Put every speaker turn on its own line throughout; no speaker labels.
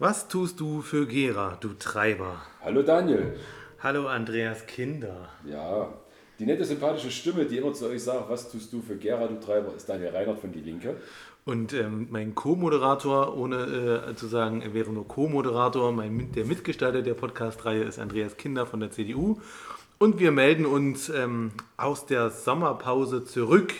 Was tust du für Gera, du Treiber?
Hallo Daniel.
Hallo Andreas Kinder.
Ja, die nette, sympathische Stimme, die immer zu euch sagt, was tust du für Gera, du Treiber, ist Daniel Reinhardt von Die Linke.
Und ähm, mein Co-Moderator, ohne äh, zu sagen, er wäre nur Co-Moderator, mein, der Mitgestalter der Podcast-Reihe ist Andreas Kinder von der CDU. Und wir melden uns ähm, aus der Sommerpause zurück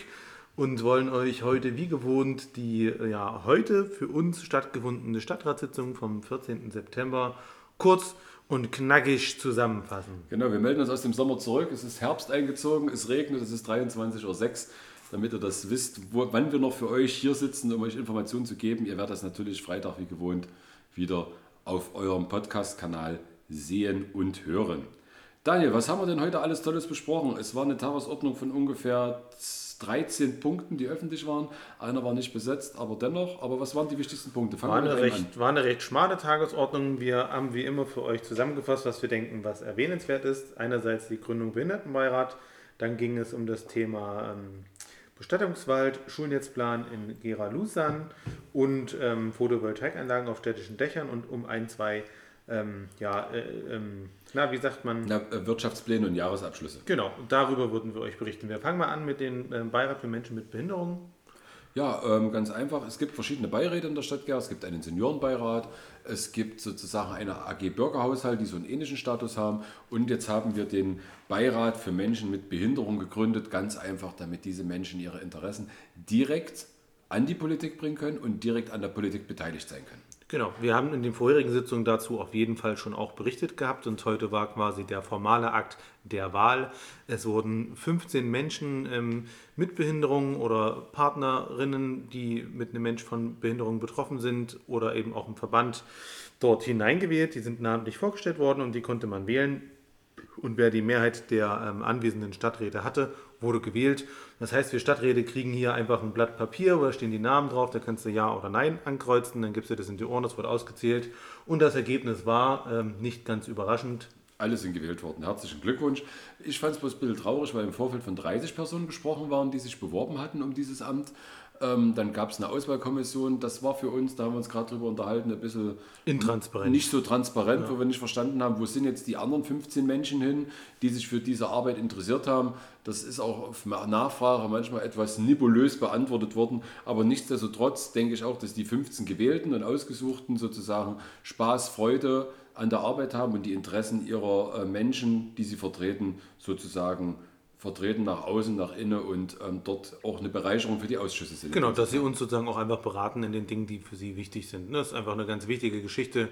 und wollen euch heute wie gewohnt die ja, heute für uns stattgefundene Stadtratssitzung vom 14. September kurz und knackig zusammenfassen.
Genau, wir melden uns aus dem Sommer zurück. Es ist Herbst eingezogen, es regnet, es ist 23.06 Uhr, damit ihr das wisst, wo, wann wir noch für euch hier sitzen, um euch Informationen zu geben. Ihr werdet das natürlich Freitag wie gewohnt wieder auf eurem Podcast-Kanal sehen und hören. Daniel, was haben wir denn heute alles Tolles besprochen? Es war eine Tagesordnung von ungefähr 13 Punkten, die öffentlich waren. Einer war nicht besetzt, aber dennoch. Aber was waren die wichtigsten Punkte?
Fangen war, eine recht, war eine recht schmale Tagesordnung. Wir haben wie immer für euch zusammengefasst, was wir denken, was erwähnenswert ist. Einerseits die Gründung Behindertenbeirat, dann ging es um das Thema ähm, Bestattungswald, Schulnetzplan in Gera-Lusan und ähm, Photovoltaikanlagen auf städtischen Dächern und um ein, zwei ähm, ja, äh, ähm, na, wie sagt man?
Na, äh, Wirtschaftspläne und Jahresabschlüsse.
Genau, darüber würden wir euch berichten. Wir fangen mal an mit dem äh, Beirat für Menschen mit Behinderungen.
Ja, ähm, ganz einfach. Es gibt verschiedene Beiräte in der Stadt Gera. Es gibt einen Seniorenbeirat, es gibt sozusagen eine AG Bürgerhaushalt, die so einen ähnlichen Status haben. Und jetzt haben wir den Beirat für Menschen mit Behinderung gegründet, ganz einfach, damit diese Menschen ihre Interessen direkt an die Politik bringen können und direkt an der Politik beteiligt sein können.
Genau, wir haben in den vorherigen Sitzungen dazu auf jeden Fall schon auch berichtet gehabt und heute war quasi der formale Akt der Wahl. Es wurden 15 Menschen ähm, mit Behinderung oder Partnerinnen, die mit einem Mensch von Behinderung betroffen sind oder eben auch im Verband dort hineingewählt. Die sind namentlich vorgestellt worden und die konnte man wählen. Und wer die Mehrheit der ähm, anwesenden Stadträte hatte, wurde gewählt. Das heißt, wir Stadträte kriegen hier einfach ein Blatt Papier, wo da stehen die Namen drauf, da kannst du Ja oder Nein ankreuzen, dann gibst du das in die Ohren, das wird ausgezählt. Und das Ergebnis war ähm, nicht ganz überraschend.
Alle sind gewählt worden. Herzlichen Glückwunsch. Ich fand es bloß ein bisschen traurig, weil im Vorfeld von 30 Personen gesprochen waren, die sich beworben hatten um dieses Amt. Ähm, dann gab es eine Auswahlkommission. Das war für uns, da haben wir uns gerade drüber unterhalten, ein bisschen
intransparent.
Nicht so transparent, ja. wo wir nicht verstanden haben, wo sind jetzt die anderen 15 Menschen hin, die sich für diese Arbeit interessiert haben. Das ist auch auf Nachfrage manchmal etwas nebulös beantwortet worden. Aber nichtsdestotrotz denke ich auch, dass die 15 Gewählten und Ausgesuchten sozusagen Spaß, Freude an der Arbeit haben und die Interessen ihrer äh, Menschen, die sie vertreten, sozusagen vertreten nach außen, nach innen und ähm, dort auch eine Bereicherung für die Ausschüsse sind.
Genau, dass sie uns sozusagen auch einfach beraten in den Dingen, die für sie wichtig sind. Das ist einfach eine ganz wichtige Geschichte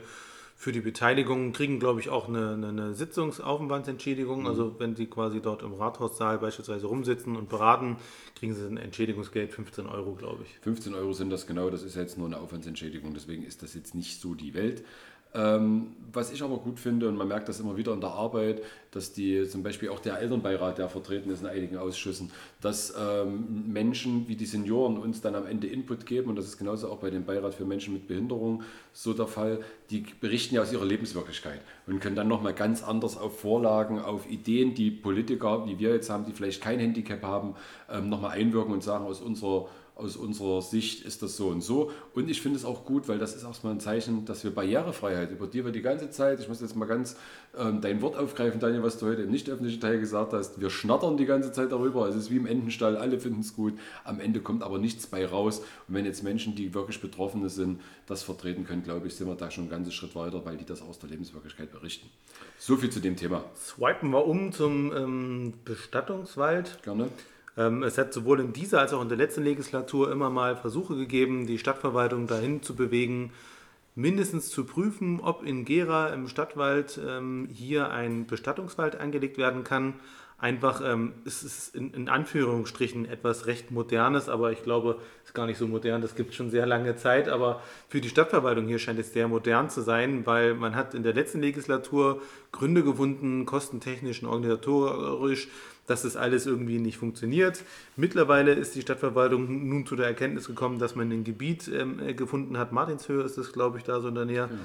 für die Beteiligung. Kriegen, glaube ich, auch eine, eine Sitzungsaufwandsentschädigung. Mhm. Also wenn sie quasi dort im Rathaussaal beispielsweise rumsitzen und beraten, kriegen sie ein Entschädigungsgeld, 15 Euro, glaube ich.
15 Euro sind das genau, das ist jetzt nur eine Aufwandsentschädigung, deswegen ist das jetzt nicht so die Welt. Ähm, was ich aber gut finde, und man merkt das immer wieder in der Arbeit, dass die zum Beispiel auch der Elternbeirat, der vertreten ist in einigen Ausschüssen, dass ähm, Menschen wie die Senioren uns dann am Ende Input geben, und das ist genauso auch bei dem Beirat für Menschen mit Behinderung so der Fall, die berichten ja aus ihrer Lebenswirklichkeit und können dann nochmal ganz anders auf Vorlagen, auf Ideen, die Politiker, wie wir jetzt haben, die vielleicht kein Handicap haben, ähm, nochmal einwirken und sagen, aus unserer aus unserer Sicht ist das so und so. Und ich finde es auch gut, weil das ist auch mal ein Zeichen, dass wir Barrierefreiheit, über die wir die ganze Zeit, ich muss jetzt mal ganz ähm, dein Wort aufgreifen, Daniel, was du heute im nicht öffentlichen Teil gesagt hast, wir schnattern die ganze Zeit darüber. Es ist wie im Entenstall, alle finden es gut. Am Ende kommt aber nichts bei raus. Und wenn jetzt Menschen, die wirklich Betroffene sind, das vertreten können, glaube ich, sind wir da schon einen ganzen Schritt weiter, weil die das aus der Lebenswirklichkeit berichten. So viel zu dem Thema.
Swipen wir um zum ähm, Bestattungswald.
Gerne.
Ähm, es hat sowohl in dieser als auch in der letzten Legislatur immer mal Versuche gegeben, die Stadtverwaltung dahin zu bewegen, mindestens zu prüfen, ob in Gera im Stadtwald ähm, hier ein Bestattungswald angelegt werden kann. Einfach, ähm, es ist in, in, Anführungsstrichen etwas recht Modernes, aber ich glaube, es ist gar nicht so modern, das gibt schon sehr lange Zeit, aber für die Stadtverwaltung hier scheint es sehr modern zu sein, weil man hat in der letzten Legislatur Gründe gefunden, kostentechnisch und organisatorisch, dass das alles irgendwie nicht funktioniert. Mittlerweile ist die Stadtverwaltung nun zu der Erkenntnis gekommen, dass man ein Gebiet ähm, äh, gefunden hat, Martinshöhe ist das, glaube ich, da so in der Nähe, genau.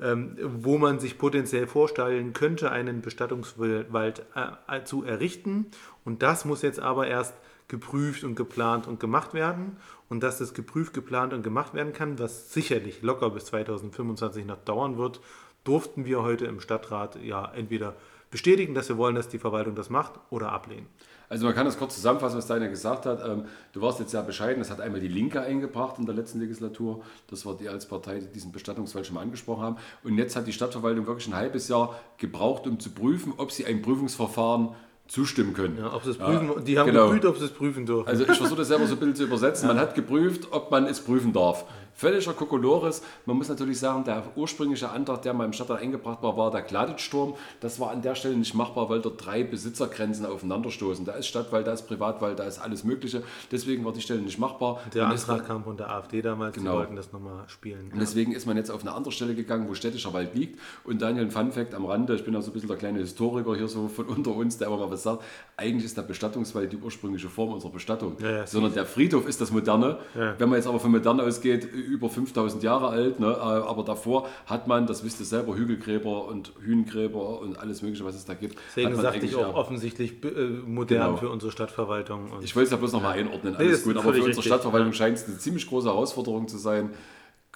Ähm, wo man sich potenziell vorstellen könnte, einen Bestattungswald äh, äh, zu errichten. Und das muss jetzt aber erst geprüft und geplant und gemacht werden. Und dass das geprüft, geplant und gemacht werden kann, was sicherlich locker bis 2025 noch dauern wird, durften wir heute im Stadtrat ja entweder bestätigen, dass wir wollen, dass die Verwaltung das macht, oder ablehnen.
Also man kann das kurz zusammenfassen, was Deiner gesagt hat. Ähm, du warst jetzt sehr bescheiden, das hat einmal die Linke eingebracht in der letzten Legislatur. Das war die als Partei, die diesen Bestattungsfall schon mal angesprochen haben. Und jetzt hat die Stadtverwaltung wirklich ein halbes Jahr gebraucht, um zu prüfen, ob sie ein Prüfungsverfahren zustimmen können.
Ja, ob sie es prüfen, ja, die haben genau. geprüft, ob sie es prüfen dürfen.
Also ich versuche das selber so ein bisschen zu übersetzen. Man hat geprüft, ob man es prüfen darf völliger Kokolores. Man muss natürlich sagen, der ursprüngliche Antrag, der mal im Stadtrat eingebracht war, war der Gladitsturm. Das war an der Stelle nicht machbar, weil dort drei Besitzergrenzen aufeinanderstoßen. Da ist Stadtwald, da ist Privatwald, da ist alles Mögliche. Deswegen war die Stelle nicht machbar.
Der Und Antrag kam von der AfD damals,
genau.
die wollten das nochmal spielen.
Und deswegen ist man jetzt auf eine andere Stelle gegangen, wo städtischer Wald liegt. Und Daniel, ein Funfact am Rande, ich bin auch so ein bisschen der kleine Historiker hier so von unter uns, der immer mal was sagt. Eigentlich ist der Bestattungswald die ursprüngliche Form unserer Bestattung. Ja, ja, sondern der Friedhof ist das Moderne. Wenn man jetzt aber von Moderne ausgeht, über 5000 Jahre alt, ne? Äh, aber davor hat man, das wisst ihr selber, Hügelgräber und Hühngräber und alles Mögliche, was es da gibt.
Deswegen sagte ich auch offensichtlich äh, modern genau. für unsere Stadtverwaltung.
ich wollte es ja bloß nochmal einordnen, alles nee, gut, aber für unsere richtig. Stadtverwaltung scheint es eine ziemlich große Herausforderung zu sein.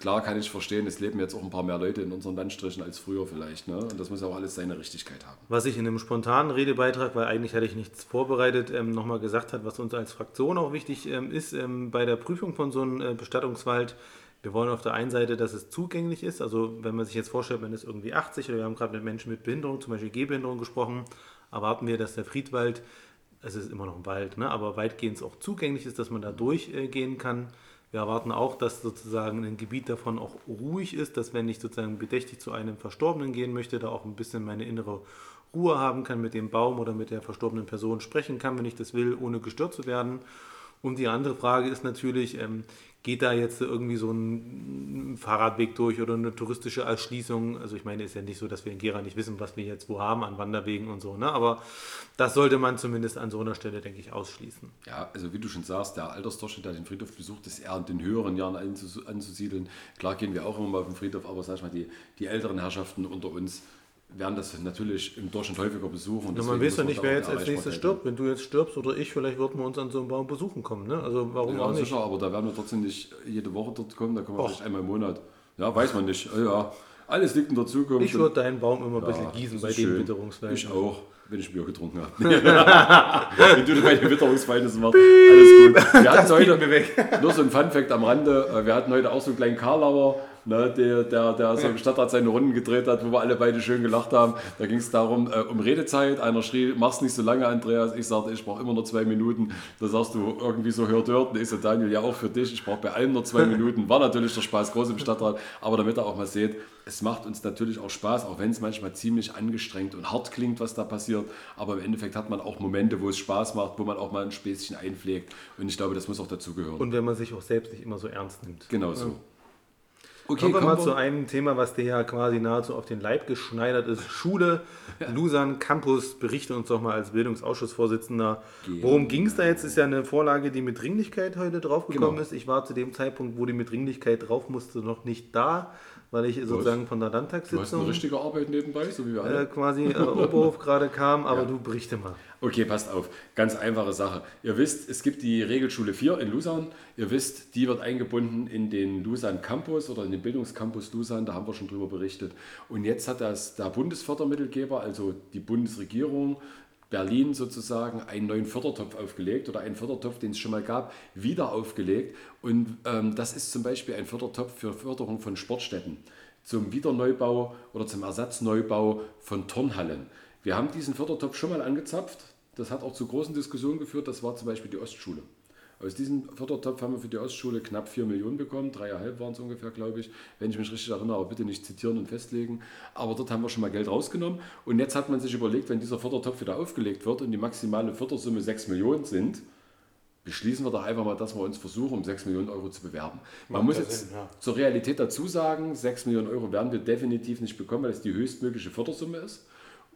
Klar kann ich verstehen, es leben jetzt auch ein paar mehr Leute in unseren Landstrichen als früher vielleicht. Ne? Und das muss auch alles seine Richtigkeit haben.
Was ich in einem spontanen Redebeitrag, weil eigentlich hatte ich nichts vorbereitet, ähm, nochmal gesagt hat, was uns als Fraktion auch wichtig ähm, ist, ähm, bei der Prüfung von so einem äh, Bestattungswald wir wollen auf der einen Seite, dass es zugänglich ist. Also wenn man sich jetzt vorstellt, man ist irgendwie 80 oder wir haben gerade mit Menschen mit Behinderung, zum Beispiel Gehbehinderung gesprochen, erwarten wir, dass der Friedwald, es ist immer noch ein Wald, ne, aber weitgehend auch zugänglich ist, dass man da durchgehen kann. Wir erwarten auch, dass sozusagen ein Gebiet davon auch ruhig ist, dass wenn ich sozusagen bedächtig zu einem Verstorbenen gehen möchte, da auch ein bisschen meine innere Ruhe haben kann, mit dem Baum oder mit der verstorbenen Person sprechen kann, wenn ich das will, ohne gestört zu werden. Und die andere Frage ist natürlich, ähm, geht da jetzt irgendwie so ein Fahrradweg durch oder eine touristische Erschließung? Also ich meine, es ist ja nicht so, dass wir in Gera nicht wissen, was wir jetzt wo haben an Wanderwegen und so, ne? aber das sollte man zumindest an so einer Stelle, denke ich, ausschließen.
Ja, also wie du schon sagst, der Altersdurchschnitt, der den Friedhof besucht, ist eher in den höheren Jahren anzusiedeln. Klar gehen wir auch immer mal auf den Friedhof, aber sag ich mal, die, die älteren Herrschaften unter uns, werden das natürlich im Durchschnitt häufiger besuchen.
Ja, man weiß ja nicht, wer jetzt als nächstes stirbt. Wenn du jetzt stirbst oder ich, vielleicht würden wir uns an so einem Baum besuchen kommen. Ne? Also warum ja, auch nicht?
Sicher, aber da werden wir trotzdem nicht jede Woche dort kommen, da kommen wir Och. vielleicht einmal im Monat. Ja, weiß man nicht. Ja, alles liegt in der Zukunft.
Ich würde deinen Baum immer ein bisschen ja, gießen bei den Witterungsfällen.
Ich auch, wenn ich Bier getrunken habe. wenn du bei den Witterungsfällen machst, alles gut. Wir hatten heute, nur so ein Funfact am Rande, äh, wir hatten heute auch so einen kleinen Karlauer ne, der, der, der so im Stadtrat seine Runden gedreht hat, wo wir alle beide schön gelacht haben. Da ging es darum, äh, um Redezeit. Einer schrie, mach's nicht so lange, Andreas. Ich sagte, ich brauche immer nur zwei Minuten. Da sagst du irgendwie so, hört, hört. Und ich so, Daniel, ja auch für dich. Ich brauche bei allem nur zwei Minuten. War natürlich der Spaß groß im Stadtrat. Aber damit ihr auch mal seht, es macht uns natürlich auch Spaß, auch wenn es manchmal ziemlich angestrengt und hart klingt, was da passiert. Aber im Endeffekt hat man auch Momente, wo es Spaß macht, wo man auch mal ein Späßchen einpflegt. Und ich glaube, das muss auch dazugehören.
Und wenn man sich auch selbst nicht immer so ernst nimmt.
Genau so. Ja.
Okay, kommen wir mal zu einem Thema, was dir ja quasi nahezu auf den Leib geschneidert ist. Schule, ja. Lusan Campus, berichte uns doch mal als Bildungsausschussvorsitzender. Genau. Worum ging es da jetzt? Ist ja eine Vorlage, die mit Dringlichkeit heute draufgekommen genau. ist. Ich war zu dem Zeitpunkt, wo die mit Dringlichkeit drauf musste, noch nicht da weil ich sozusagen von der Landtagssitzung. Du hast
eine richtige Arbeit nebenbei, so wie wir alle.
Äh, quasi äh, Oberhof gerade kam, aber ja. du berichte mal.
Okay, passt auf. Ganz einfache Sache. Ihr wisst, es gibt die Regelschule 4 in Lusan. Ihr wisst, die wird eingebunden in den Lusan Campus oder in den Bildungscampus Lusan. Da haben wir schon drüber berichtet. Und jetzt hat das der Bundesfördermittelgeber, also die Bundesregierung, Berlin sozusagen einen neuen Fördertopf aufgelegt oder einen Fördertopf, den es schon mal gab, wieder aufgelegt. Und ähm, das ist zum Beispiel ein Fördertopf für Förderung von Sportstätten, zum Wiederneubau oder zum Ersatzneubau von Turnhallen. Wir haben diesen Fördertopf schon mal angezapft. Das hat auch zu großen Diskussionen geführt. Das war zum Beispiel die Ostschule. Aus diesem Fördertopf haben wir für die Ostschule knapp 4 Millionen bekommen, dreieinhalb waren es ungefähr, glaube ich, wenn ich mich richtig erinnere, aber bitte nicht zitieren und festlegen. Aber dort haben wir schon mal Geld rausgenommen und jetzt hat man sich überlegt, wenn dieser Fördertopf wieder aufgelegt wird und die maximale Fördersumme 6 Millionen sind, beschließen wir doch einfach mal, dass wir uns versuchen, um 6 Millionen Euro zu bewerben. Man muss jetzt Sinn, ja. zur Realität dazu sagen, 6 Millionen Euro werden wir definitiv nicht bekommen, weil es die höchstmögliche Fördersumme ist.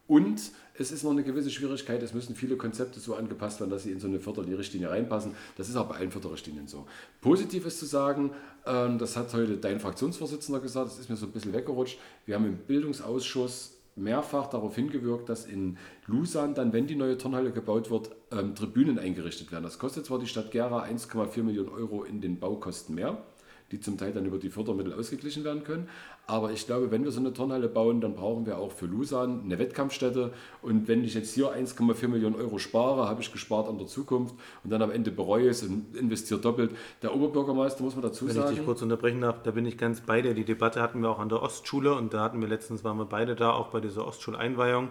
Und es ist noch eine gewisse Schwierigkeit, es müssen viele Konzepte so angepasst werden, dass sie in so eine Förderrichtlinie reinpassen. Das ist auch bei allen Förderrichtlinien so. Positiv ist zu sagen, ähm, das hat heute dein Fraktionsvorsitzender gesagt, das ist mir so ein bisschen weggerutscht, wir haben im Bildungsausschuss mehrfach darauf hingewirkt, dass in Lusan dann, wenn die neue Turnhalle gebaut wird, ähm, Tribünen eingerichtet werden. Das kostet zwar die Stadt Gera 1,4 Millionen Euro in den Baukosten mehr, die zum Teil dann über die Fördermittel ausgeglichen werden können. Aber ich glaube, wenn wir so eine Turnhalle bauen, dann brauchen wir auch für Lusan eine Wettkampfstätte. Und wenn ich jetzt hier 1,4 Millionen Euro spare, habe ich gespart an der Zukunft und dann am Ende bereue es und investiere doppelt. Der Oberbürgermeister muss man dazu
wenn
sagen.
Wenn ich dich kurz unterbrechen darf, da bin ich ganz bei dir. Die Debatte hatten wir auch an der Ostschule und da hatten wir letztens, waren wir beide da, auch bei dieser Ostschuleinweihung.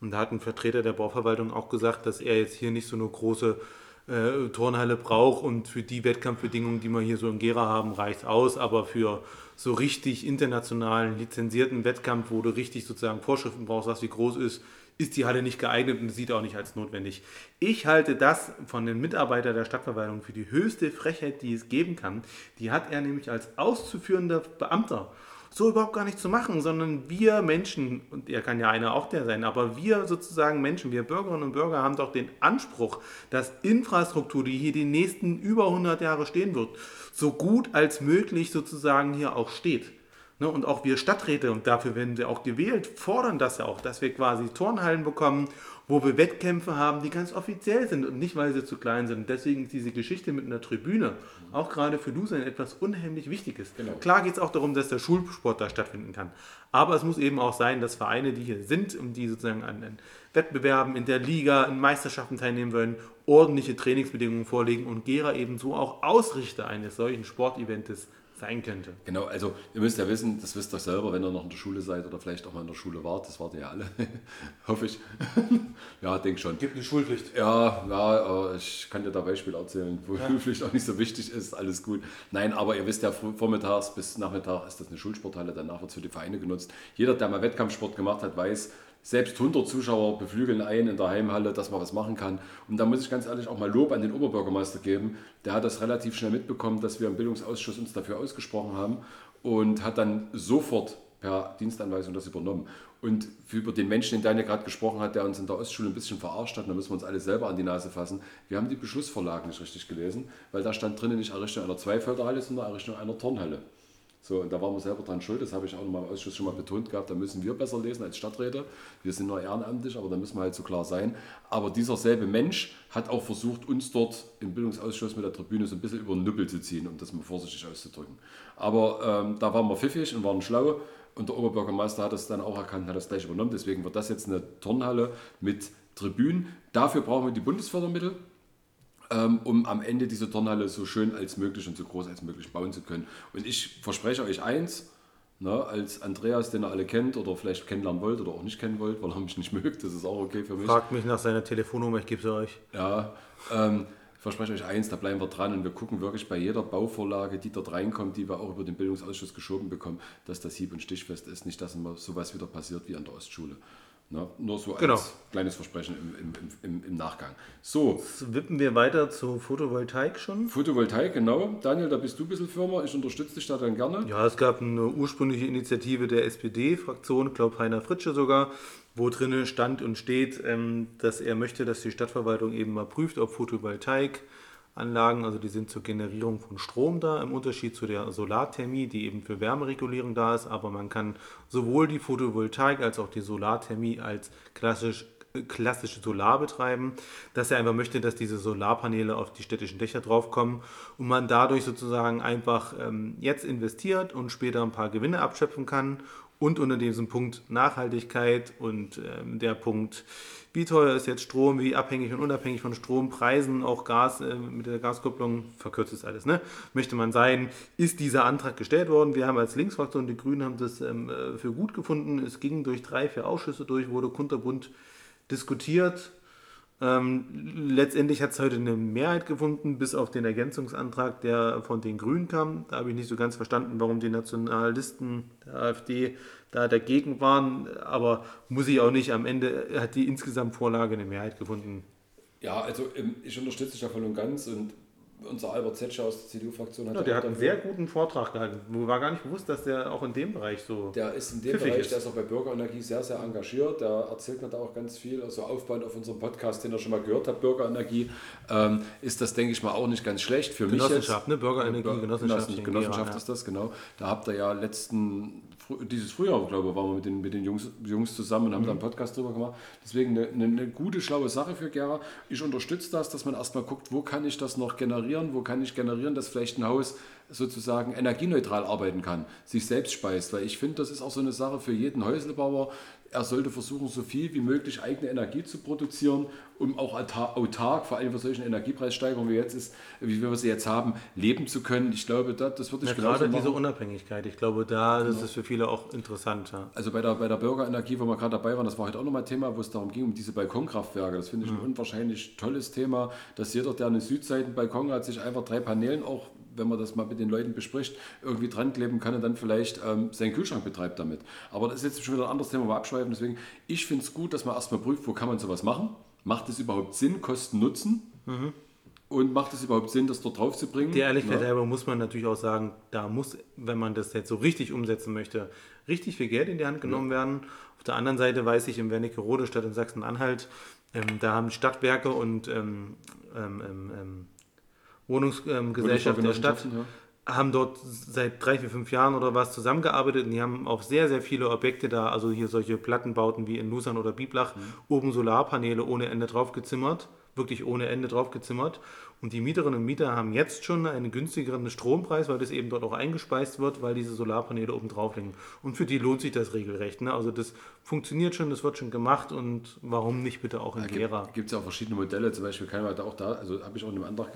Und da hat ein Vertreter der Bauverwaltung auch gesagt, dass er jetzt hier nicht so eine große äh, Turnhalle braucht und für die Wettkampfbedingungen, die wir hier so in Gera haben, reicht es aus, aber für so richtig internationalen, lizenzierten Wettkampf, wo du richtig sozusagen Vorschriften brauchst, was wie groß ist, ist die Halle nicht geeignet und sieht auch nicht als notwendig. Ich halte das von den Mitarbeitern der Stadtverwaltung für die höchste Frechheit, die es geben kann. Die hat er nämlich als auszuführender Beamter so überhaupt gar nicht zu machen, sondern wir Menschen, und er kann ja einer auch der sein, aber wir sozusagen Menschen, wir Bürgerinnen und Bürger haben doch den Anspruch, dass Infrastruktur, die hier die nächsten über 100 Jahre stehen wird, so gut als möglich sozusagen hier auch steht. Ne, und auch wir Stadträte, und dafür werden wir auch gewählt, fordern das ja auch, dass wir quasi Turnhallen bekommen, wo wir Wettkämpfe haben, die ganz offiziell sind und nicht, weil sie zu klein sind. Deswegen ist diese Geschichte mit einer Tribüne auch gerade für Lusen etwas unheimlich Wichtiges. Genau. Klar geht es auch darum, dass der Schulsport da stattfinden kann. Aber es muss eben auch sein, dass Vereine, die hier sind und die sozusagen an Wettbewerben in der Liga, in Meisterschaften teilnehmen wollen, ordentliche Trainingsbedingungen vorlegen und Gera eben so auch Ausrichter eines solchen Sportevents sein könnte.
Genau, also ihr müsst ja wissen, das wisst ihr selber, wenn ihr noch in der Schule seid oder vielleicht auch mal in der Schule wart, das wart ihr ja alle, hoffe ich. ja, denke schon.
Gibt eine Schulpflicht.
Ja, ja, äh, ich kann dir da Beispiele erzählen, wo ja. Schulpflicht auch nicht so wichtig ist, alles gut. Nein, aber ihr wisst ja, vormittags bis Nachmittag ist das eine Schulsporthalle, danach wird es für die Vereine genutzt. Jeder, der mal Wettkampfsport gemacht hat, weiß, selbst 100 Zuschauer beflügeln ein in der Heimhalle, dass man was machen kann. Und da muss ich ganz ehrlich auch mal Lob an den Oberbürgermeister geben. Der hat das relativ schnell mitbekommen, dass wir im Bildungsausschuss uns dafür ausgesprochen haben und hat dann sofort per Dienstanweisung das übernommen. Und für den Menschen, den Daniel gerade gesprochen hat, der uns in der Ostschule ein bisschen verarscht hat, da müssen wir uns alle selber an die Nase fassen. Wir haben die Beschlussvorlage nicht richtig gelesen, weil da stand drinnen nicht Errichtung einer Zweiförderhalle, sondern Errichtung einer Turnhalle. So, und da waren wir selber dran schuld, das habe ich auch noch mal im Ausschuss schon mal betont gehabt, da müssen wir besser lesen als Stadträte. Wir sind nur ehrenamtlich, aber da müssen wir halt so klar sein. Aber dieser selbe Mensch hat auch versucht, uns dort im Bildungsausschuss mit der Tribüne so ein bisschen über den Nüppel zu ziehen, um das mal vorsichtig auszudrücken. Aber ähm, da waren wir pfiffig und waren schlau und der Oberbürgermeister hat das dann auch erkannt, hat das gleich übernommen. Deswegen wird das jetzt eine Turnhalle mit Tribünen. Dafür brauchen wir die Bundesfördermittel um am Ende diese Turnhalle so schön als möglich und so groß als möglich bauen zu können. Und ich verspreche euch eins, ne, als Andreas, den ihr alle kennt oder vielleicht kennenlernen wollt oder auch nicht kennen wollt, weil er mich nicht mögt, das ist auch okay für mich.
Fragt mich nach seiner Telefonnummer, ich gebe sie euch.
Ja, ähm, ich verspreche euch eins, da bleiben wir dran und wir gucken wirklich bei jeder Bauvorlage, die dort reinkommt, die wir auch über den Bildungsausschuss geschoben bekommen, dass das hieb- und stichfest ist, nicht, dass immer sowas wieder passiert wie an der Ostschule. Ne? Nur so genau. als kleines Versprechen im, im, im, im, Nachgang. So.
Jetzt wippen wir weiter zu Photovoltaik schon.
Photovoltaik, genau. Daniel, da bist du ein bisschen Firma. Ich unterstütze dich da dann gerne.
Ja, es gab eine ursprüngliche Initiative der SPD-Fraktion, ich glaube Heiner Fritsche sogar, wo drinnen stand und steht, ähm, dass er möchte, dass die Stadtverwaltung eben mal prüft, ob Photovoltaik Anlagen, also die sind zur Generierung von Strom da, im Unterschied zu der Solarthermie, die eben für Wärmeregulierung da ist, aber man kann sowohl die Photovoltaik als auch die Solarthermie als klassisch klassische Solar betreiben, dass er einfach möchte, dass diese Solarpaneele auf die städtischen Dächer draufkommen und man dadurch sozusagen einfach ähm, jetzt investiert und später ein paar Gewinne abschöpfen kann und unter diesem Punkt Nachhaltigkeit und ähm, der Punkt wie teuer ist jetzt Strom, wie abhängig und unabhängig von Strompreisen, auch Gas äh, mit der Gaskopplung, verkürzt ist alles, ne? möchte man sein, ist dieser Antrag gestellt worden. Wir haben als Linksfraktion, die Grünen haben das ähm, äh, für gut gefunden. Es ging durch drei, vier Ausschüsse durch, wurde kunterbunt diskutiert. Ähm, letztendlich hat es heute eine Mehrheit gefunden, bis auf den Ergänzungsantrag, der von den Grünen kam. Da habe ich nicht so ganz verstanden, warum die Nationalisten der AfD da dagegen waren. Aber muss ich auch nicht. Am Ende hat die insgesamt Vorlage eine Mehrheit gefunden.
Ja, also ähm, ich unterstütze dich da voll und ganz und unser Albert Zetscher aus der CDU-Fraktion
hat. Ja, der hat einen sehr guten Vortrag gehalten. Mir war gar nicht bewusst, dass der auch in dem Bereich so.
Der ist in dem Bereich, ist. der ist auch bei Bürgerenergie sehr, sehr engagiert. Der erzählt mir da auch ganz viel. Also aufbauend auf unserem Podcast, den ihr schon mal gehört habt, Bürgerenergie, ähm, ist das, denke ich mal, auch nicht ganz schlecht für
Genossenschaft,
mich.
Genossenschaft, ne? Bürgerenergie,
Genossenschaft. Genossenschaft ist das, genau. Da habt ihr ja letzten dieses Frühjahr, glaube ich, waren wir mit den, mit den Jungs, Jungs zusammen und haben mhm. da einen Podcast drüber gemacht. Deswegen eine, eine, eine, gute, schlaue Sache für Gera. Ich unterstütze das, dass man erstmal guckt, wo kann ich das noch generieren, wo kann ich generieren, dass vielleicht ein Haus sozusagen energieneutral arbeiten kann, sich selbst speist. Weil ich finde, das ist auch so eine Sache für jeden Häuslebauer, er sollte versuchen, so viel wie möglich eigene Energie zu produzieren, um auch autark, vor allem bei solchen Energiepreissteigerungen wie jetzt ist, wie wir sie jetzt haben, leben zu können. Ich glaube, das, das würde ich
ja, Gerade diese Unabhängigkeit, ich glaube, da genau. ist es für viele auch interessant. Ja.
Also bei der, bei der Bürgerenergie, wo wir gerade dabei waren, das war heute auch nochmal Thema, wo es darum ging, um diese Balkonkraftwerke. Das finde ich mhm. ein unwahrscheinlich tolles Thema, dass jeder, der einen Südseitenbalkon hat, sich einfach drei Paneelen auch wenn man das mal mit den Leuten bespricht, irgendwie dran kleben kann und dann vielleicht ähm, seinen Kühlschrank betreibt damit. Aber das ist jetzt schon wieder ein anderes Thema, wir abschweifen. Deswegen, ich finde es gut, dass man erstmal prüft, wo kann man sowas machen. Macht es überhaupt Sinn, Kosten, Nutzen? Mhm. Und macht es überhaupt Sinn, das dort drauf zu bringen?
Die Ehrlichkeit ja. halber muss man natürlich auch sagen, da muss, wenn man das jetzt so richtig umsetzen möchte, richtig viel Geld in die Hand genommen ja. werden. Auf der anderen Seite weiß ich, im Wernicke-Rode Stadt in Sachsen-Anhalt, ähm, da haben Stadtwerke und ähm, ähm, ähm, ähm Wohnungsgesellschaft der Stadt, ja. haben dort seit drei, vier, fünf Jahren oder was zusammengearbeitet und die haben auf sehr, sehr viele Objekte da, also hier solche Plattenbauten wie in Nusan oder Biblach, mhm. oben Solarpaneele ohne Ende draufgezimmert, wirklich ohne Ende draufgezimmert. Und die Mieterinnen und Mieter haben jetzt schon einen günstigeren Strompreis, weil das eben dort auch eingespeist wird, weil diese Solarpaneele oben drauf liegen. Und für die lohnt sich das regelrecht. Ne? Also das funktioniert schon, das wird schon gemacht und warum nicht bitte auch in ja, Gera?
Gibt es ja auch verschiedene Modelle, zum Beispiel kann man da auch da, also habe ich auch in einem Antrag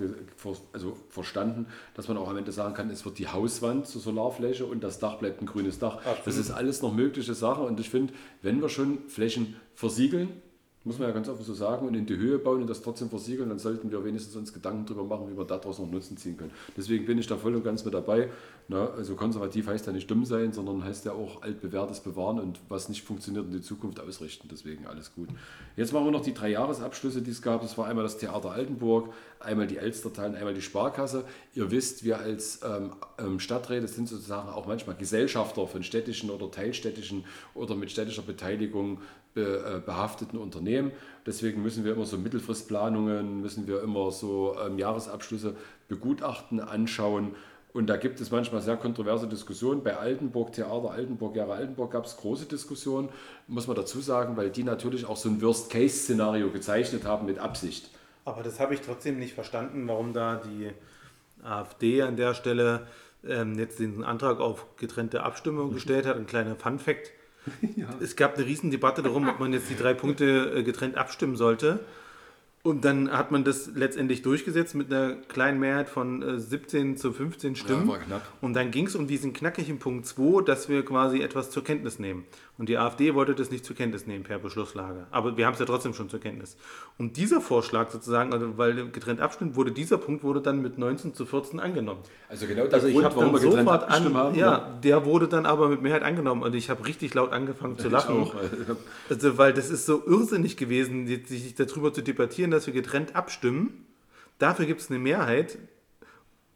also verstanden, dass man auch am Ende sagen kann, es wird die Hauswand zur Solarfläche und das Dach bleibt ein grünes Dach. Absolut. Das ist alles noch mögliche Sache und ich finde, wenn wir schon Flächen versiegeln, muss man ja ganz offen so sagen, und in die Höhe bauen und das trotzdem versiegeln, dann sollten wir wenigstens uns Gedanken darüber machen, wie wir daraus noch Nutzen ziehen können. Deswegen bin ich da voll und ganz mit dabei. Na, also konservativ heißt ja nicht dumm sein, sondern heißt ja auch altbewährtes bewahren und was nicht funktioniert in die Zukunft ausrichten. Deswegen alles gut. Jetzt machen wir noch die drei Jahresabschlüsse, die es gab. Das war einmal das Theater Altenburg, einmal die Elstertal und einmal die Sparkasse. Ihr wisst, wir als ähm, ähm Stadträte sind sozusagen auch manchmal Gesellschafter von städtischen oder teilstädtischen oder mit städtischer Beteiligung äh, behafteten Unternehmen. Deswegen müssen wir immer so Mittelfristplanungen, müssen wir immer so ähm, Jahresabschlüsse begutachten, anschauen. Und da gibt es manchmal sehr kontroverse Diskussionen. Bei Altenburg, Theater Altenburg, Jahre Altenburg gab es große Diskussionen, muss man dazu sagen, weil die natürlich auch so ein Worst-Case-Szenario gezeichnet haben mit Absicht.
Aber das habe ich trotzdem nicht verstanden, warum da die AfD an der Stelle ähm, jetzt den Antrag auf getrennte Abstimmung gestellt hat. Ein kleiner Fun-Fact ja. Es gab eine Riesendebatte darum, ob man jetzt die drei Punkte äh, getrennt abstimmen sollte. Und dann hat man das letztendlich durchgesetzt mit einer kleinen Mehrheit von 17 äh, zu 15 Stimmen. Ja, war knapp. Und dann ging es um diesen knackigen Punkt 2, dass wir quasi etwas zur Kenntnis nehmen. Und die AfD wollte das nicht zur Kenntnis nehmen per Beschlusslage. Aber wir haben es ja trotzdem schon zur Kenntnis. Und dieser Vorschlag sozusagen, also weil getrennt abstimmt wurde, dieser Punkt wurde dann mit 19 zu 14 angenommen.
Also genau der also Grund, ich warum wir getrennt
abgestimmt an, haben. Ja, ja, der wurde dann aber mit Mehrheit angenommen und ich habe richtig laut angefangen zu lachen. Auch. Also, weil das ist so irrsinnig gewesen, sich darüber zu debattieren, dass wir getrennt abstimmen. Dafür gibt es eine Mehrheit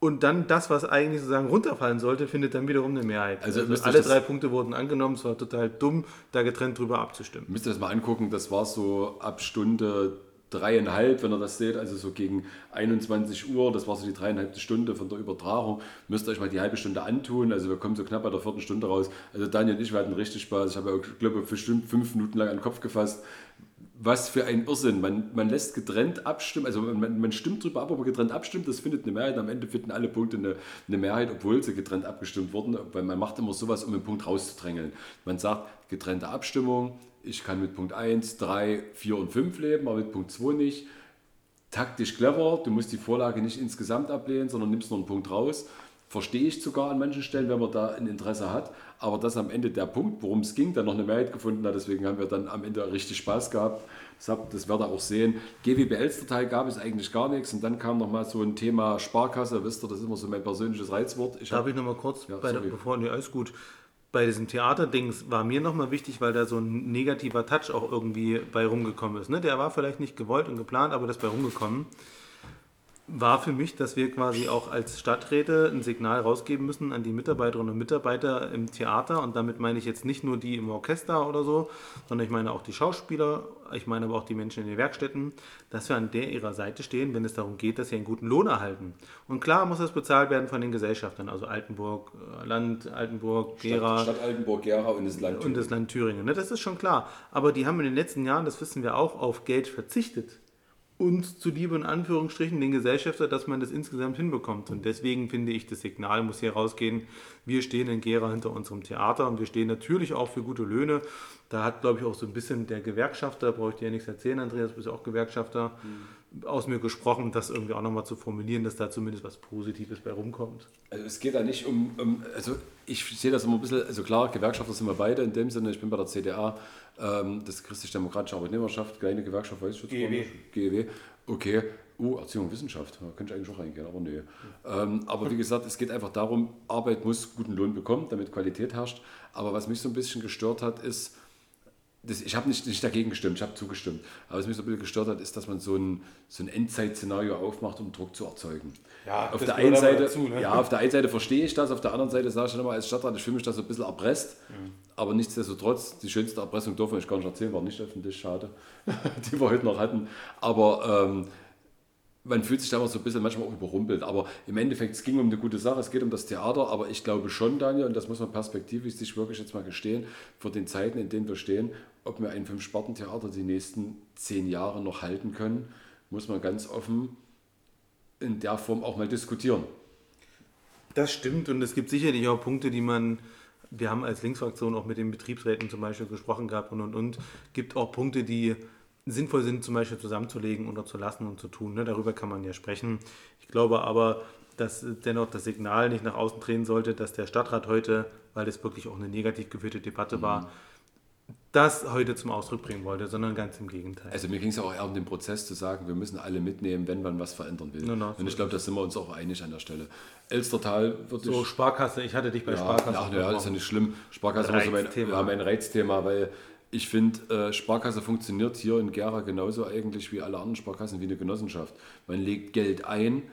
und dann das, was eigentlich sozusagen runterfallen sollte, findet dann wiederum eine Mehrheit. Also, also alle drei Punkte wurden angenommen. Es war total dumm, da getrennt drüber abzustimmen.
Müsst ihr das mal angucken. Das war so ab Stunde dreieinhalb, wenn ihr das seht, also so gegen 21 Uhr, das war so die dreieinhalb Stunde von der Übertragung, müsst ihr euch mal die halbe Stunde antun, also wir kommen so knapp bei der vierten Stunde raus. Also Daniel und ich, wir hatten richtig Spaß, ich habe, ja, glaube ich, bestimmt fünf Minuten lang an den Kopf gefasst, was für ein Irrsinn. Man, man lässt getrennt abstimmen, also man, man stimmt drüber ab, man getrennt abstimmt, das findet eine Mehrheit. Am Ende finden alle Punkte eine, eine Mehrheit, obwohl sie getrennt abgestimmt wurden, weil man macht immer sowas, um einen Punkt rauszudrängeln. Man sagt, getrennte Abstimmung, ich kann mit Punkt 1, 3, 4 und 5 leben, aber mit Punkt 2 nicht. Taktisch clever, du musst die Vorlage nicht insgesamt ablehnen, sondern nimmst nur einen Punkt raus. Verstehe ich sogar an manchen Stellen, wenn man da ein Interesse hat. Aber das am Ende der Punkt, worum es ging, der noch eine Mehrheit gefunden hat. Deswegen haben wir dann am Ende richtig Spaß gehabt. Das werdet ihr auch sehen. GWBL-Teil gab es eigentlich gar nichts. Und dann kam noch mal so ein Thema Sparkasse. Wisst ihr, das ist immer so mein persönliches Reizwort.
Ich Darf hab, ich noch mal kurz, ja, der, bevor, nee, alles gut. Bei diesem Theaterdings war mir noch mal wichtig, weil da so ein negativer Touch auch irgendwie bei rumgekommen ist. Ne? Der war vielleicht nicht gewollt und geplant, aber das bei rumgekommen war für mich, dass wir quasi auch als Stadträte ein Signal rausgeben müssen an die Mitarbeiterinnen und Mitarbeiter im Theater. Und damit meine ich jetzt nicht nur die im Orchester oder so, sondern ich meine auch die Schauspieler, ich meine aber auch die Menschen in den Werkstätten, dass wir an der ihrer Seite stehen, wenn es darum geht, dass sie einen guten Lohn erhalten. Und klar muss das bezahlt werden von den Gesellschaftern, also Altenburg, äh, Land, Altenburg, Gera.
Stadt, Stadt Altenburg, Gera und das Land
Thüringen. Und das Land Thüringen. Ne, das ist schon klar. Aber die haben in den letzten Jahren, das wissen wir auch, auf Geld verzichtet uns zuliebe in Anführungsstrichen den Gesellschafter, dass man das insgesamt hinbekommt. Und deswegen finde ich, das Signal muss hier rausgehen. Wir stehen in Gera hinter unserem Theater und wir stehen natürlich auch für gute Löhne. Da hat, glaube ich, auch so ein bisschen der Gewerkschafter, brauche ich dir ja nichts erzählen, Andreas, du bist ja auch Gewerkschafter, mhm. aus mir gesprochen, das irgendwie auch nochmal zu formulieren, dass da zumindest was Positives bei rumkommt.
Also es geht da nicht um, um also ich sehe das immer ein bisschen, also klar, Gewerkschafter sind wir beide in dem Sinne, ich bin bei der CDA, ähm, das christlich-demokratische Arbeitnehmerschaft, kleine Gewerkschaft, weiß ich
GEW.
GEW. Okay. Uh, Erziehung und Wissenschaft, da könnte ich eigentlich auch reingehen, aber nee. Ähm, aber wie gesagt, es geht einfach darum, Arbeit muss guten Lohn bekommen, damit Qualität herrscht. Aber was mich so ein bisschen gestört hat, ist, das, ich habe nicht, nicht dagegen gestimmt, ich habe zugestimmt. Aber was mich so ein bisschen gestört hat, ist, dass man so ein, so ein Endzeit-Szenario aufmacht, um Druck zu erzeugen.
Ja,
auf der einen Seite, dazu, ne? ja, auf der einen Seite verstehe ich das, auf der anderen Seite sage ich dann immer als Stadtrat, ich fühle mich da so ein bisschen erpresst. Mhm. Aber nichtsdestotrotz, die schönste Erpressung dürfen ich gar nicht erzählen, war nicht öffentlich, schade, die wir heute noch hatten. Aber ähm, man fühlt sich da immer so ein bisschen manchmal auch überrumpelt. Aber im Endeffekt, es ging um eine gute Sache, es geht um das Theater, aber ich glaube schon, Daniel, und das muss man perspektivisch sich wirklich jetzt mal gestehen, vor den Zeiten, in denen wir stehen, ob wir ein Fünf-Sparten-Theater die nächsten zehn Jahre noch halten können, muss man ganz offen in der Form auch mal diskutieren.
Das stimmt und es gibt sicherlich auch Punkte, die man, wir haben als Linksfraktion auch mit den Betriebsräten zum Beispiel gesprochen gehabt und und und, gibt auch Punkte, die sinnvoll sind, zum Beispiel zusammenzulegen oder zu lassen und zu tun. Ne? Darüber kann man ja sprechen. Ich glaube aber, dass dennoch das Signal nicht nach außen drehen sollte, dass der Stadtrat heute, weil es wirklich auch eine negativ geführte Debatte mhm. war, das heute zum Ausdruck bringen wollte, sondern ganz im Gegenteil.
Also mir ging es ja auch eher um den Prozess zu sagen, wir müssen alle mitnehmen, wenn man was verändern will. No, no, und ich glaube, da sind wir uns auch einig an der Stelle. Elstertal
wird So, Sparkasse, ich hatte dich bei
ja,
Sparkasse.
Ach, ja, das ist ja nicht schlimm. Sparkasse so mein, ja, mein Reizthema, weil ich finde, äh, Sparkasse funktioniert hier in Gera genauso eigentlich wie alle anderen Sparkassen, wie eine Genossenschaft. Man legt Geld ein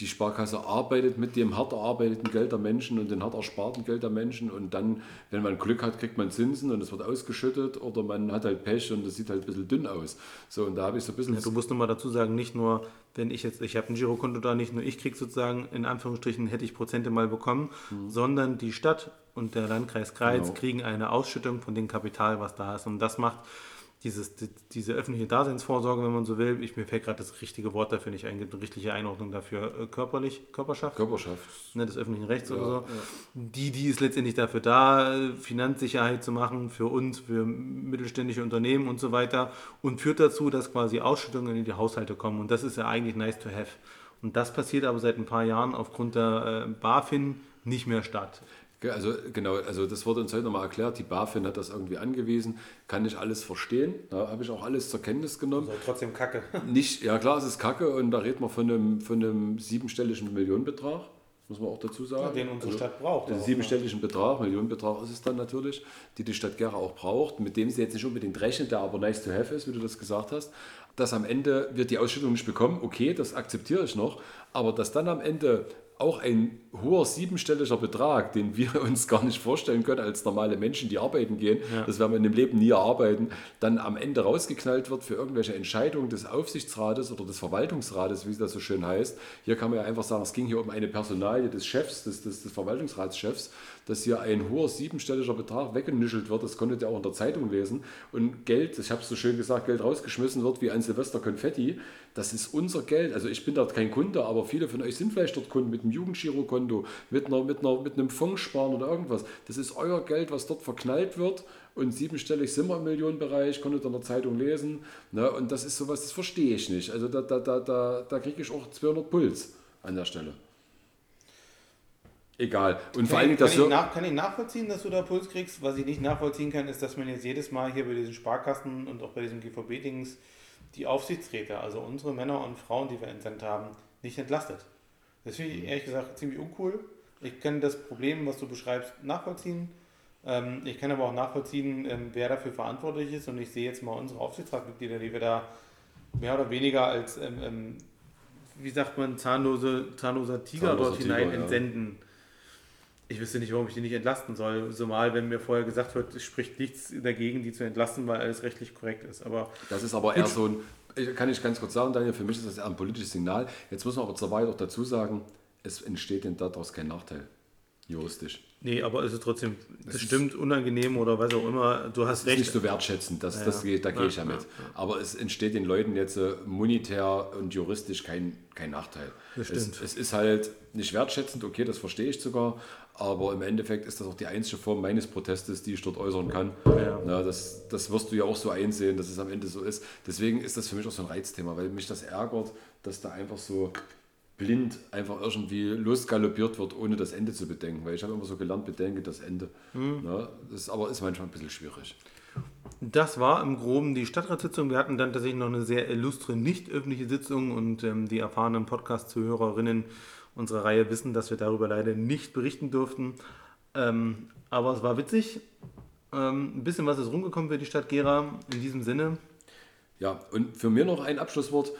die Sparkasse arbeitet mit dem hart erarbeiteten Geld der Menschen und dem hart ersparten Geld der Menschen und dann, wenn man Glück hat, kriegt man Zinsen und es wird ausgeschüttet oder man hat halt Pech und es sieht halt ein bisschen dünn aus. So, und da habe ich so ein bisschen...
Ja, du musst nochmal dazu sagen, nicht nur, wenn ich jetzt, ich habe ein Girokonto da, nicht nur ich kriege sozusagen, in Anführungsstrichen hätte ich Prozente mal bekommen, mhm. sondern die Stadt und der Landkreis Kreiz genau. kriegen eine Ausschüttung von dem Kapital, was da ist. Und das macht dieses, die, diese öffentliche Daseinsvorsorge, wenn man so will, ich, mir fällt gerade das richtige Wort dafür nicht ein, eine richtige Einordnung dafür, äh, körperlich, Körperschaft?
Körperschaft.
Ne, des öffentlichen Rechts ja, oder so. Ja. Die, die ist letztendlich dafür da, Finanzsicherheit zu machen für uns, für mittelständische Unternehmen und so weiter und führt dazu, dass quasi Ausschüttungen in die Haushalte kommen und das ist ja eigentlich nice to have. Und das passiert aber seit ein paar Jahren aufgrund der äh, BaFin nicht mehr statt.
Also genau, also das wurde uns heute nochmal erklärt, die BaFin hat das irgendwie angewiesen, kann ich alles verstehen, da habe ich auch alles zur Kenntnis genommen.
Also trotzdem Kacke.
Nicht, ja klar, es ist Kacke und da redet man von einem, von einem siebenstelligen Millionenbetrag, muss man auch dazu sagen. Ja,
den unsere also, Stadt braucht.
Den siebenstelligen Betrag, Millionenbetrag ist es dann natürlich, die die Stadt Gera auch braucht, mit dem sie jetzt nicht unbedingt rechnet, der aber nice to have ist, wie du das gesagt hast. Dass am Ende wird die Ausschüttung nicht bekommen, okay, das akzeptiere ich noch, aber dass dann am Ende auch ein hoher siebenstelliger Betrag, den wir uns gar nicht vorstellen können als normale Menschen, die arbeiten gehen, ja. das werden wir in dem Leben nie erarbeiten, dann am Ende rausgeknallt wird für irgendwelche Entscheidungen des Aufsichtsrates oder des Verwaltungsrates, wie das so schön heißt. Hier kann man ja einfach sagen, es ging hier um eine Personalie des Chefs, des, des, des Verwaltungsratschefs, dass hier ein hoher siebenstelliger Betrag weggenischelt wird, das konntet ihr auch in der Zeitung lesen, und Geld, ich habe es so schön gesagt, Geld rausgeschmissen wird wie ein Silvester Konfetti, das ist unser Geld. Also ich bin dort kein Kunde, aber viele von euch sind vielleicht dort Kunden mit einem Jugendgirokonto, mit, einer, mit, einer, mit einem Fonds sparen oder irgendwas. Das ist euer Geld, was dort verknallt wird und siebenstellig sind wir im Millionenbereich, konntet ihr in der Zeitung lesen. Ne? Und das ist sowas, das verstehe ich nicht. Also da, da, da, da, da kriege ich auch 200 Puls an der Stelle. Egal. Und kann vor allem,
ich nach, kann ich nachvollziehen, dass du da Puls kriegst? Was ich nicht nachvollziehen kann, ist, dass man jetzt jedes Mal hier bei diesen Sparkassen und auch bei diesen GVB-Dings die Aufsichtsräte, also unsere Männer und Frauen, die wir entsandt haben, nicht entlastet. Das finde ich ehrlich gesagt ziemlich uncool. Ich kann das Problem, was du beschreibst, nachvollziehen. Ähm, ich kann aber auch nachvollziehen, ähm, wer dafür verantwortlich ist. Und ich sehe jetzt mal unsere Aufsichtsratmitglieder, die wir da mehr oder weniger als ähm, wie sagt man, zahnlose, zahnloser Tiger
Zahnloser
dort
Tiger,
hinein
ja.
entsenden. Ich wüsste nicht, warum ich die nicht entlasten soll. Zumal, wenn mir vorher gesagt wird, es spricht nichts dagegen, die zu entlasten, weil alles rechtlich korrekt ist. Aber
Das ist aber eher so ein, kann ich ganz kurz sagen, Daniel, für mich ist das eher ein politisches Signal. Jetzt muss man aber zur Wahrheit auch dazu sagen, es entsteht denn daraus kein Nachteil, juristisch.
nee, aber es ist trotzdem
ist-
bestimmt unangenehm oder was auch immer. Du hast
Das ist
recht.
nicht so wertschätzend, das, das,
Ja.
geht- da gehe
Ja,
ich ja
ja,
mit. Aber es entsteht den Leuten jetzt äh, monetär und juristisch kein, kein Nachteil.
Das
Es,
stimmt.
es ist halt nicht wertschätzend, okay, das verstehe ich sogar, aber im Endeffekt ist das auch die einzige Form meines Protestes, die ich dort äußern kann.
Ja.
Na, das, das wirst du ja auch so einsehen, dass es am Ende so ist. Deswegen ist das für mich auch so ein Reizthema, weil mich das ärgert, dass da einfach so blind einfach irgendwie losgaloppiert wird, ohne das Ende zu bedenken. Weil ich habe immer so gelernt, bedenke das Ende.
Hm.
Na, das aber ist manchmal ein bisschen schwierig.
Das war im Groben die Stadtratssitzung. Wir hatten dann tatsächlich noch eine sehr illustre, nicht öffentliche Sitzung und ähm, die erfahrenen Podcast-Zuhörerinnen unserer Reihe wissen, dass wir darüber leider nicht berichten durften. Ähm, aber es war witzig. Ähm, ein bisschen was ist rumgekommen für die Stadt Gera. In diesem Sinne,
Ja, und für mir noch ein Abschlusswort.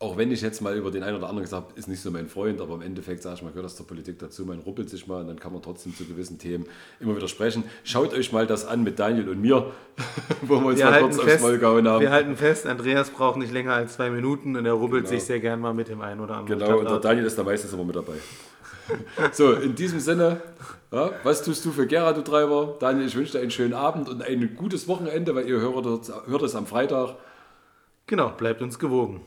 Auch wenn ich jetzt mal über den einen oder anderen gesagt habe, ist nicht so mein Freund, aber im Endeffekt sage ich mal, gehört das zur Politik dazu. Man ruppelt sich mal und dann kann man trotzdem zu gewissen Themen immer wieder sprechen. Schaut euch mal das an mit Daniel und mir, wo wir uns
wir
mal kurz aufs
fest,
Maul gehauen haben.
wir halten fest, Andreas braucht nicht länger als zwei Minuten und er rubbelt
Genau.
sich sehr gern mal mit dem einen oder anderen.
Genau, und der. Daniel ist da meistens immer mit dabei. So, in diesem Sinne, ja, was tust du für Gera, du Treiber? Daniel, ich wünsche dir einen schönen Abend und ein gutes Wochenende, weil ihr hört, hört es am Freitag.
Genau, bleibt uns gewogen.